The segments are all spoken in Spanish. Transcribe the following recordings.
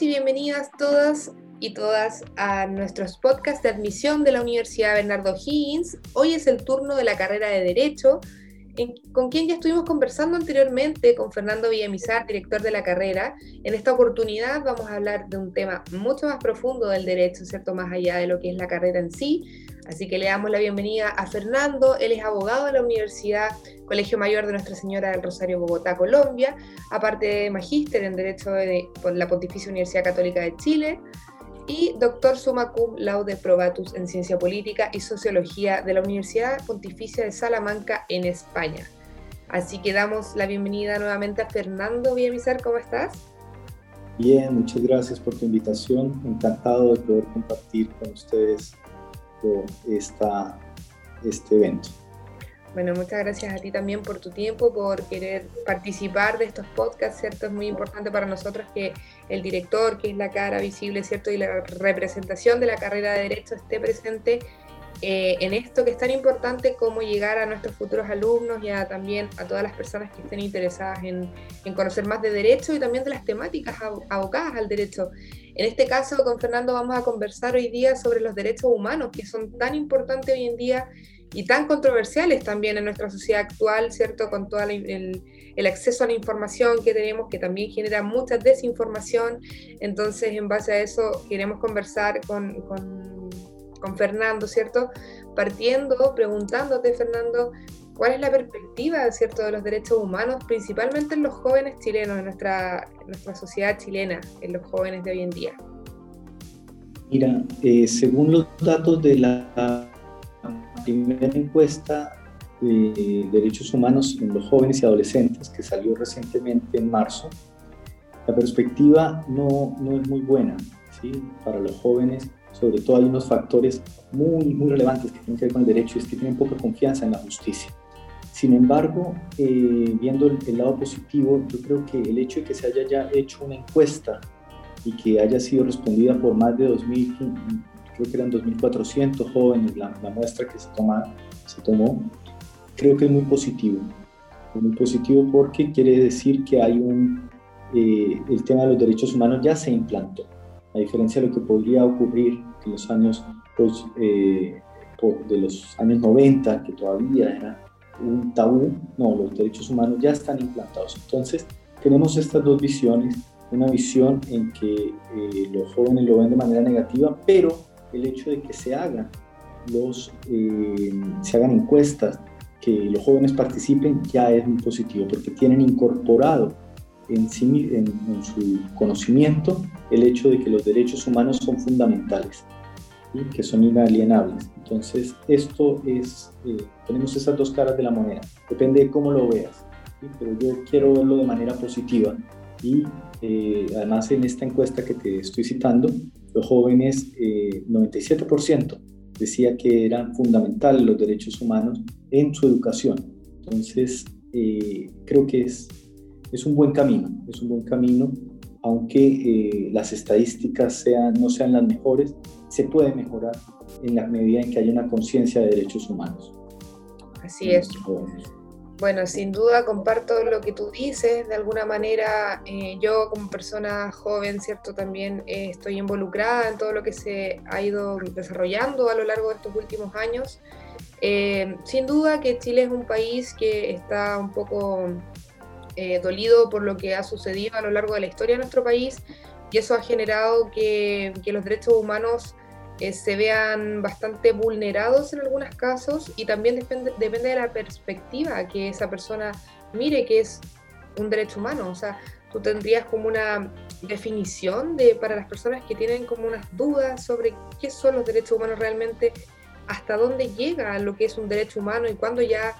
Y bienvenidas todas y todas a nuestros podcasts de admisión de la Universidad Bernardo Higgins. Hoy es el turno de la carrera de Derecho, con quien ya estuvimos conversando anteriormente con Fernando Villamizar, director de la carrera. En esta oportunidad vamos a hablar de un tema mucho más profundo del derecho, ¿cierto? Más allá de lo que es la carrera en sí. Así que le damos la bienvenida a Fernando. Él es abogado de la Universidad Colegio Mayor de Nuestra Señora del Rosario, Bogotá, Colombia, aparte de magíster en Derecho de, por la Pontificia Universidad Católica de Chile y doctor summa cum laude probatus en Ciencia Política y Sociología de la Universidad Pontificia de Salamanca en España. Así que damos la bienvenida nuevamente a Fernando Villamizar, ¿cómo estás? Bien, muchas gracias por tu invitación. Encantado de poder compartir con ustedes esta, este evento. Bueno, muchas gracias a ti también por tu tiempo, por querer participar de estos podcasts, ¿cierto? Es muy importante para nosotros que el director, que es la cara visible, ¿cierto? Y la representación de la carrera de Derecho esté presente eh, en esto que es tan importante como llegar a nuestros futuros alumnos y a, también a todas las personas que estén interesadas en, en conocer más de Derecho y también de las temáticas abocadas al Derecho. En este caso, con Fernando vamos a conversar hoy día sobre los derechos humanos, que son tan importantes hoy en día y tan controversiales también en nuestra sociedad actual, ¿cierto? Con todo el, el, acceso a la información que tenemos, que también genera mucha desinformación. Entonces, en base a eso, queremos conversar con, con, con Fernando, ¿cierto? Partiendo, preguntándote, Fernando, ¿cuál es la perspectiva, ¿cierto?, de los derechos humanos, principalmente en los jóvenes chilenos, en nuestra, nuestra sociedad chilena, en los jóvenes de hoy en día? Mira, eh, según los datos de la primera encuesta de derechos humanos en los jóvenes y adolescentes que salió recientemente en marzo, la perspectiva no, no es muy buena ¿sí? para los jóvenes. Sobre todo hay unos factores muy, muy relevantes que tienen que ver con el derecho y es que tienen poca confianza en la justicia. Sin embargo, eh, viendo el, el, lado positivo, yo creo que el hecho de que se haya ya hecho una encuesta y que haya sido respondida por más de 2.000 creo que eran 2.400 jóvenes la, muestra que se, toma, se tomó, creo que es muy positivo. muy positivo porque quiere decir que hay un, eh, el tema de los derechos humanos ya se implantó, a diferencia de lo que podría ocurrir en los años pues, eh, de los años 90, que todavía era un tabú, no, los derechos humanos ya están implantados. Entonces, tenemos estas dos visiones, una visión en que eh, los jóvenes lo ven de manera negativa, pero el hecho de que se hagan, los, eh, se hagan encuestas, que los jóvenes participen, ya es muy positivo, porque tienen incorporado en, sí, en, su conocimiento el hecho de que los derechos humanos son fundamentales y que son inalienables. Entonces, esto es, eh, tenemos esas dos caras de la moneda, depende de cómo lo veas, pero yo quiero verlo de manera positiva. Y eh, además en esta encuesta que te estoy citando, los jóvenes, 97% eh, decía que eran fundamentales los derechos humanos en su educación. Entonces, eh, creo que es, es un buen camino, es un buen camino, aunque eh, las estadísticas sean, no sean las mejores, se puede mejorar en la medida en que haya una conciencia de derechos humanos. Así es. Bueno, sin duda comparto lo que tú dices. De alguna manera, eh, yo como persona joven, ¿cierto? También eh, estoy involucrada en todo lo que se ha ido desarrollando a lo largo de estos últimos años. Eh, sin duda que Chile es un país que está un poco dolido por lo que ha sucedido a lo largo de la historia de nuestro país y eso ha generado que, que los derechos humanos eh, se vean bastante vulnerados en algunos casos y también depende, depende de la perspectiva que esa persona mire que es un derecho humano. O sea, tú tendrías como una definición de, para las personas que tienen como unas dudas sobre qué son los derechos humanos realmente, hasta dónde llega lo que es un derecho humano y cuándo ya...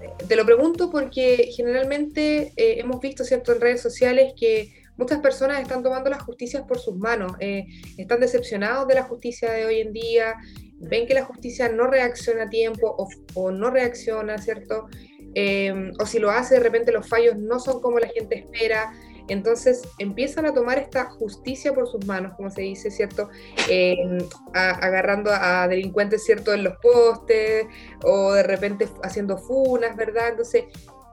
Eh, te lo pregunto porque generalmente eh, hemos visto, ¿cierto?, en redes sociales que muchas personas están tomando las justicias por sus manos, eh, están decepcionados de la justicia de hoy en día, ven que la justicia no reacciona a tiempo o, no reacciona, ¿cierto? Eh, o si lo hace, de repente los fallos no son como la gente espera. Entonces empiezan a tomar esta justicia por sus manos, como se dice, ¿cierto? Eh, agarrando a delincuentes, ¿cierto? En los postes o de repente haciendo funas, ¿verdad? Entonces,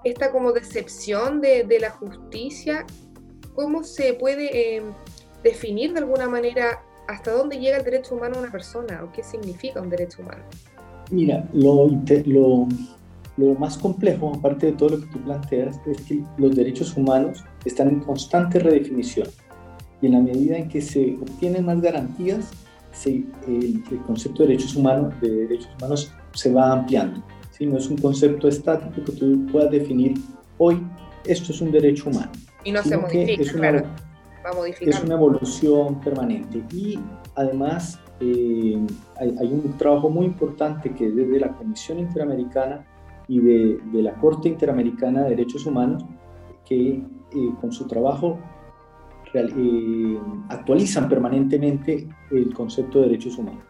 esta como decepción de, de la justicia ¿cómo se puede eh, definir de alguna manera hasta dónde llega el derecho humano a una persona o qué significa un derecho humano. Mira, lo, lo, lo más complejo, aparte de todo lo que tú planteas, es que los derechos humanos están en constante redefinición. Y en la medida en que se obtienen más garantías, se, el, concepto de derechos humanos, de derechos humanos se va ampliando. ¿sí? No es un concepto estático que tú puedas definir hoy, esto es un derecho humano. Y no se modifica, es una, claro. Va es una evolución permanente. Y además eh, hay, hay, un trabajo muy importante que desde la Comisión Interamericana y de, de la Corte Interamericana de Derechos Humanos, que eh, con su trabajo eh, actualizan permanentemente el concepto de derechos humanos.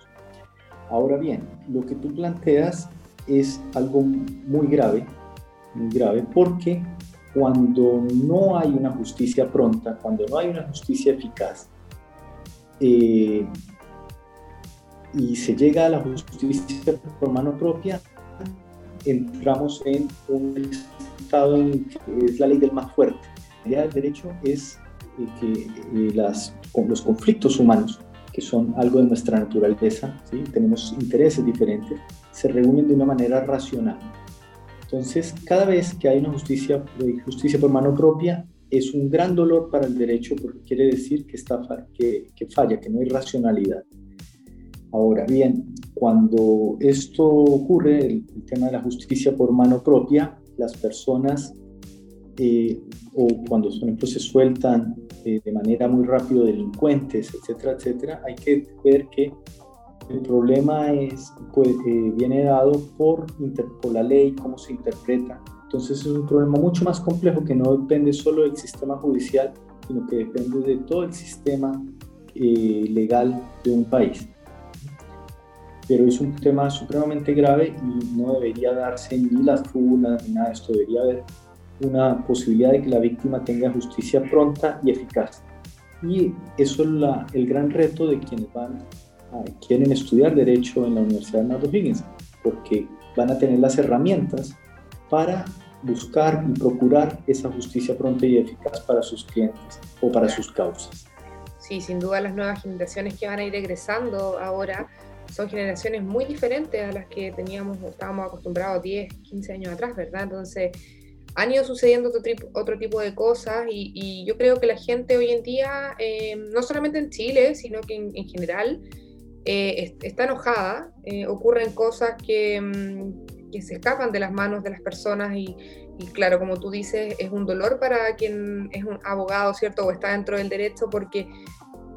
Ahora bien, lo que tú planteas es algo muy grave, muy grave, porque cuando no hay una justicia pronta, cuando no hay una justicia eficaz, eh, y se llega a la justicia por mano propia, entramos en un estado en que es la ley del más fuerte. La idea del derecho es eh, que eh, las, los conflictos humanos, que son algo de nuestra naturaleza, tenemos intereses diferentes, se reúnen de una manera racional. Entonces, cada vez que hay una justicia, justicia por mano propia, es un gran dolor para el derecho porque quiere decir que, está, que, que falla, que no hay racionalidad. Ahora bien, cuando esto ocurre, el, tema de la justicia por mano propia, las personas, eh, o cuando por ejemplo se sueltan eh, de manera muy rápido delincuentes, etcétera, etcétera, hay que ver que el problema es, pues, eh, viene dado por, por la ley, cómo se interpreta. Entonces es un problema mucho más complejo que no depende solo del sistema judicial, sino que depende de todo el sistema legal de un país pero es un tema supremamente grave y no debería darse ni las funas ni nada de esto, debería haber una posibilidad de que la víctima tenga justicia pronta y eficaz. Y eso es la, el gran reto de quienes van quieren estudiar Derecho en la Universidad de Nardo Higgins, porque van a tener las herramientas para buscar y procurar esa justicia pronta y eficaz para sus clientes o para sus causas. Sí, sin duda las nuevas generaciones que van a ir egresando ahora son generaciones muy diferentes a las que teníamos, estábamos acostumbrados 10, 15 años atrás, ¿verdad? Entonces, han ido sucediendo otro, otro tipo de cosas y, yo creo que la gente hoy en día, eh, no solamente en Chile, sino que en, general, eh, está enojada, eh, ocurren cosas que, mm, que, se escapan de las manos de las personas y, claro, como tú dices, es un dolor para quien es un abogado, ¿cierto? O está dentro del derecho porque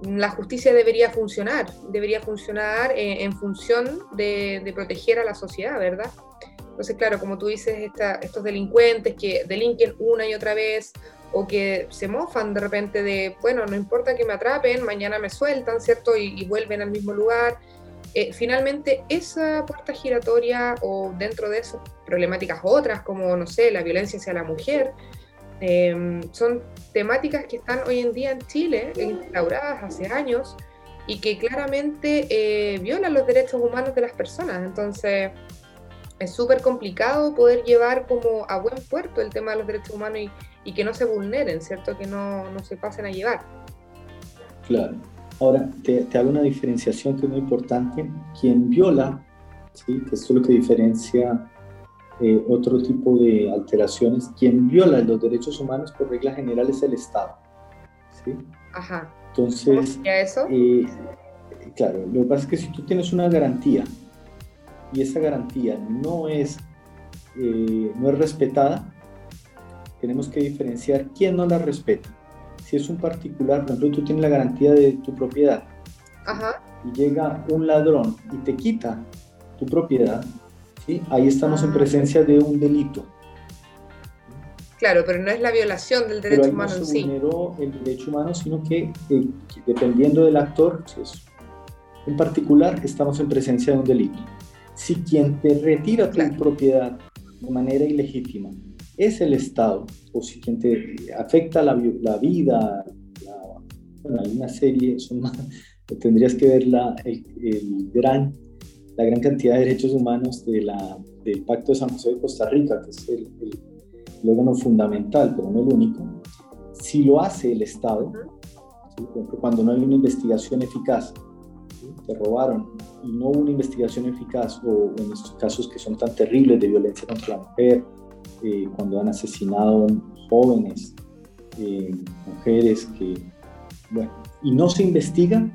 la justicia debería funcionar, debería funcionar eh, en función de, proteger a la sociedad, ¿verdad? Entonces, claro, como tú dices, estos delincuentes que delinquen una y otra vez o que se mofan de repente de, bueno, no importa que me atrapen, mañana me sueltan, ¿cierto? Y, vuelven al mismo lugar. Eh, finalmente, esa puerta giratoria o dentro de eso problemáticas otras, como, no sé, la violencia hacia la mujer, Em, son temáticas que están hoy en día en Chile, instauradas hace años, y que claramente eh, violan los derechos humanos de las personas. Entonces, es súper complicado poder llevar como a buen puerto el tema de los derechos humanos y, y que no se vulneren, ¿cierto? Que no, no, se pasen a llevar. Claro. Ahora, te, te, hago una diferenciación que es muy importante. Quien viola, ¿sí? que esto es lo que diferencia eh, otro tipo de alteraciones. Quien viola los derechos humanos por regla general es el Estado. ¿sí? Ajá. Entonces, eso? Eh, claro, lo que pasa es que si tú tienes una garantía y esa garantía no es, eh, no es respetada, tenemos que diferenciar quién no la respeta. Si es un particular, por ejemplo, tú tienes la garantía de tu propiedad Ajá. y llega un ladrón y te quita tu propiedad, Ahí estamos en ah. presencia de un delito. Claro, pero no es la violación del derecho humano no se sí. el derecho humano, sino que, eh, dependiendo del actor, es en particular, estamos en presencia de un delito. Si quien te retira tu propiedad de manera ilegítima es el Estado, o si quien te afecta la, la vida, bueno, hay una serie, tendrías que ver la, el, el gran la gran cantidad de derechos humanos de la, del Pacto de San José de Costa Rica, que es el, órgano fundamental, pero no el único, si lo hace el Estado, cuando no hay una investigación eficaz, te robaron y no hubo una investigación eficaz, o en estos casos que son tan terribles de violencia contra la mujer, eh, cuando han asesinado jóvenes, eh, mujeres que, bueno, y no se investiga,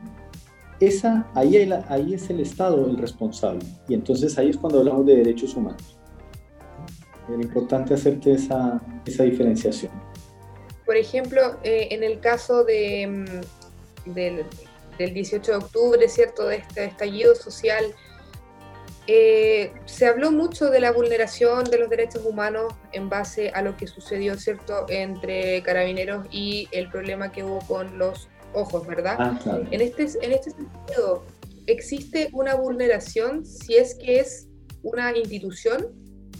esa, ahí, ahí es el Estado el responsable. Y entonces ahí es cuando hablamos de derechos humanos. Era importante hacerte esa, esa diferenciación. Por ejemplo, eh, en el caso de, mm, del, del, 18 de octubre, ¿cierto? De este estallido social, eh, se habló mucho de la vulneración de los derechos humanos en base a lo que sucedió, ¿cierto?, entre carabineros y el problema que hubo con los ojos, ¿verdad? Ah, en, este, en este sentido, ¿existe una vulneración si es que es una institución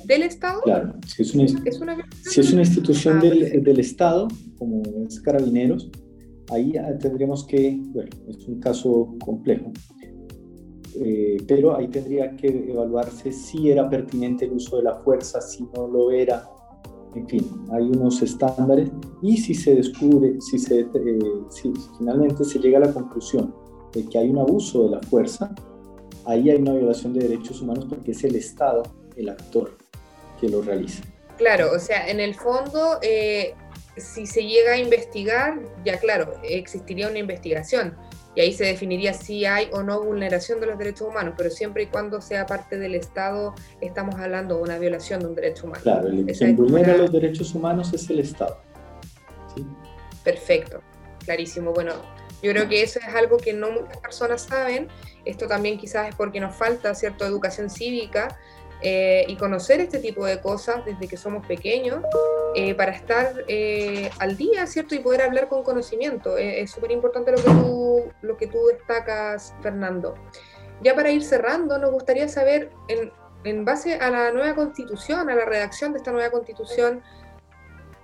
del Estado? Claro, si es una, si es una institución ah, del, del, Estado, como es Carabineros, ahí tendríamos que, bueno, es un caso complejo, eh, pero ahí tendría que evaluarse si era pertinente el uso de la fuerza, si no lo era, en fin, hay unos estándares y si se descubre, si, se, eh, si finalmente se llega a la conclusión de que hay un abuso de la fuerza, ahí hay una violación de derechos humanos porque es el Estado el actor que lo realiza. Claro, o sea, en el fondo, eh, si se llega a investigar, ya claro, existiría una investigación y ahí se definiría si hay o no vulneración de los derechos humanos, pero siempre y cuando sea parte del Estado, estamos hablando de una violación de un derecho humano. Claro, el que vulnera los derechos humanos es el Estado. Perfecto, clarísimo. Bueno, yo creo que eso es algo que no muchas personas saben. Esto también quizás es porque nos falta cierta educación cívica eh, y conocer este tipo de cosas desde que somos pequeños eh, para estar eh, al día, ¿cierto? Y poder hablar con conocimiento. es súper importante lo, que tú, destacas, Fernando. Ya para ir cerrando, nos gustaría saber, en, base a la nueva constitución, a la redacción de esta nueva constitución,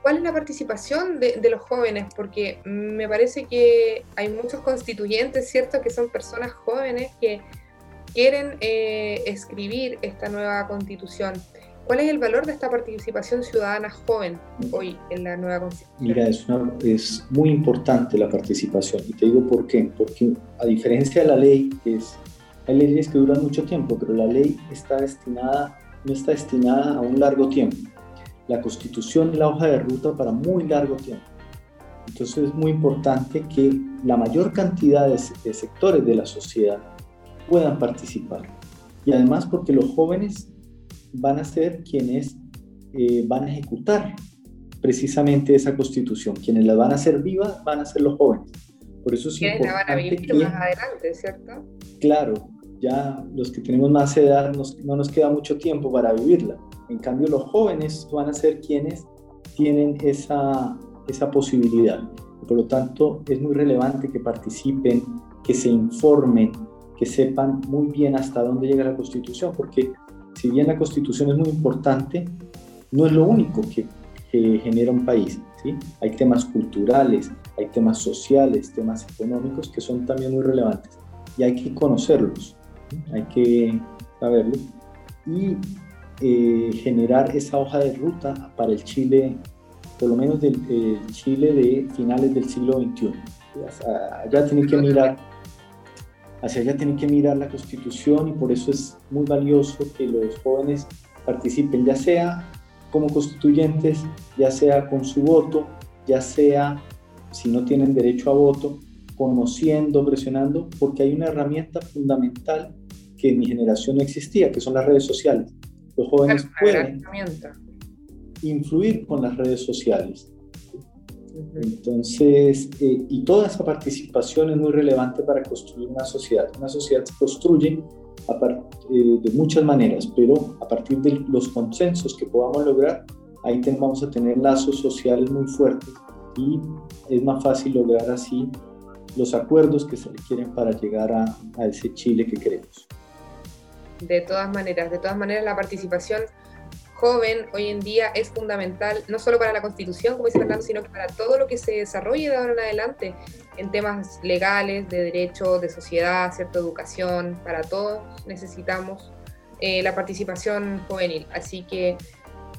¿Cuál es la participación de, de, los jóvenes? Porque me parece que hay muchos constituyentes, ¿cierto?, que son personas jóvenes que quieren eh, escribir esta nueva constitución. ¿Cuál es el valor de esta participación ciudadana joven hoy en la nueva constitución? Mira, es, es muy importante la participación y te digo por qué. Porque a diferencia de la ley, que es, hay leyes que duran mucho tiempo, pero la ley está destinada, no está destinada a un largo tiempo. La constitución es la hoja de ruta para muy largo tiempo. Entonces es muy importante que la mayor cantidad de, de sectores de la sociedad puedan participar. Y además porque los jóvenes van a ser quienes eh, van a ejecutar precisamente esa constitución. Quienes la van a hacer viva van a ser los jóvenes. Por eso es importante la van a vivir más adelante, ¿cierto? Claro, ya los que tenemos más edad no nos queda mucho tiempo para vivirla. En cambio, los jóvenes van a ser quienes tienen esa, esa posibilidad. Por lo tanto, es muy relevante que participen, que se informen, que sepan muy bien hasta dónde llega la Constitución, porque si bien la Constitución es muy importante, no es lo único que, genera un país. ¿sí? Hay temas culturales, hay temas sociales, temas económicos que son también muy relevantes y hay que conocerlos, hay que saberlos y eh, generar esa hoja de ruta para el Chile, por lo menos del Chile de finales del siglo XXI. Ya tienen que mirar hacia allá tienen que mirar la constitución y por eso es muy valioso que los jóvenes participen, ya sea como constituyentes, ya sea con su voto, ya sea si no tienen derecho a voto, conociendo, presionando, porque hay una herramienta fundamental que en mi generación no existía, que son las redes sociales. Los jóvenes pueden influir con las redes sociales. Entonces, eh, y toda esa participación es muy relevante para construir una sociedad. Una sociedad se construye eh, de muchas maneras, pero a partir de los consensos que podamos lograr, ahí vamos a tener lazos sociales muy fuertes y es más fácil lograr así los acuerdos que se requieren para llegar a, a ese Chile que queremos. De todas maneras, de todas maneras la participación joven hoy en día es fundamental, no solo para la constitución, como dice Fernando, sino que para todo lo que se desarrolle de ahora en adelante en temas legales, de derecho, de sociedad, cierta educación, para todos necesitamos eh, la participación juvenil. Así que,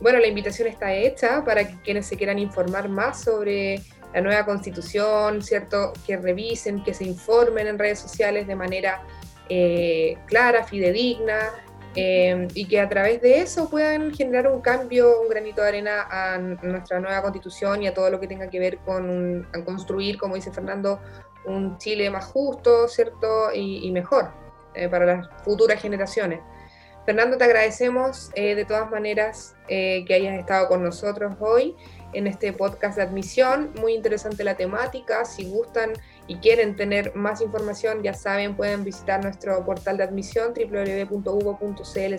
bueno, la invitación está hecha para que quienes se quieran informar más sobre la nueva constitución, ¿cierto? Que revisen, que se informen en redes sociales de manera eh, clara, fidedigna, eh, y que a través de eso puedan generar un cambio, un granito de arena a nuestra nueva constitución y a todo lo que tenga que ver con construir, como dice Fernando, un Chile más justo, ¿cierto? Y, mejor eh, para las futuras generaciones. Fernando, te agradecemos de todas maneras que hayas estado con nosotros hoy en este podcast de admisión. Muy interesante la temática. Si gustan y quieren tener más información, ya saben, pueden visitar nuestro portal de admisión www.uvo.cl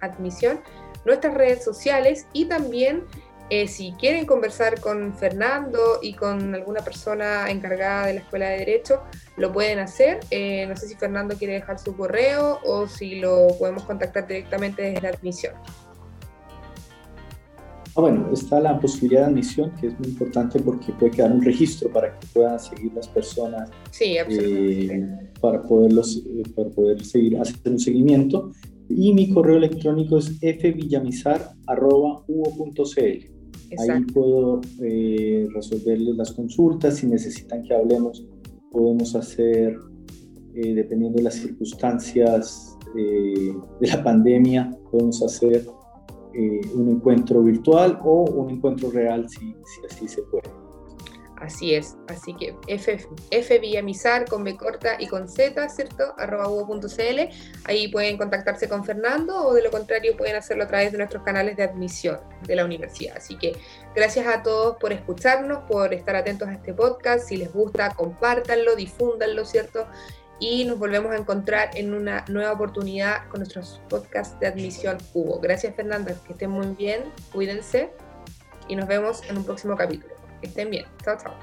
admisión, nuestras redes sociales y también eh, si quieren conversar con Fernando y con alguna persona encargada de la Escuela de Derecho, lo pueden hacer. Eh, no sé si Fernando quiere dejar su correo o si lo podemos contactar directamente desde la admisión. Ah, bueno, está la posibilidad de admisión, que es muy importante porque puede quedar un registro para que puedan seguir las personas. Sí, eh, para, poderlos, eh, para poder seguir, hacer un seguimiento. Y mi correo electrónico es fvillamizar.uo.cl. Ahí puedo eh, resolverles las consultas. Si necesitan que hablemos, podemos hacer, dependiendo de las circunstancias de la pandemia, podemos hacer eh, un encuentro virtual o un encuentro real si, así se puede. Así es, así que F, F Villamizar con B corta y con Z, ¿cierto? arroba uvo.cl. Ahí pueden contactarse con Fernando o de lo contrario pueden hacerlo a través de nuestros canales de admisión de la universidad. Así que gracias a todos por escucharnos, por estar atentos a este podcast. Si les gusta, compártanlo, difúndanlo, ¿cierto? y nos volvemos a encontrar en una nueva oportunidad con nuestros podcasts de Admisión Cubo. Gracias Fernanda, que estén muy bien, cuídense y nos vemos en un próximo capítulo. Que estén bien. Chao, chao.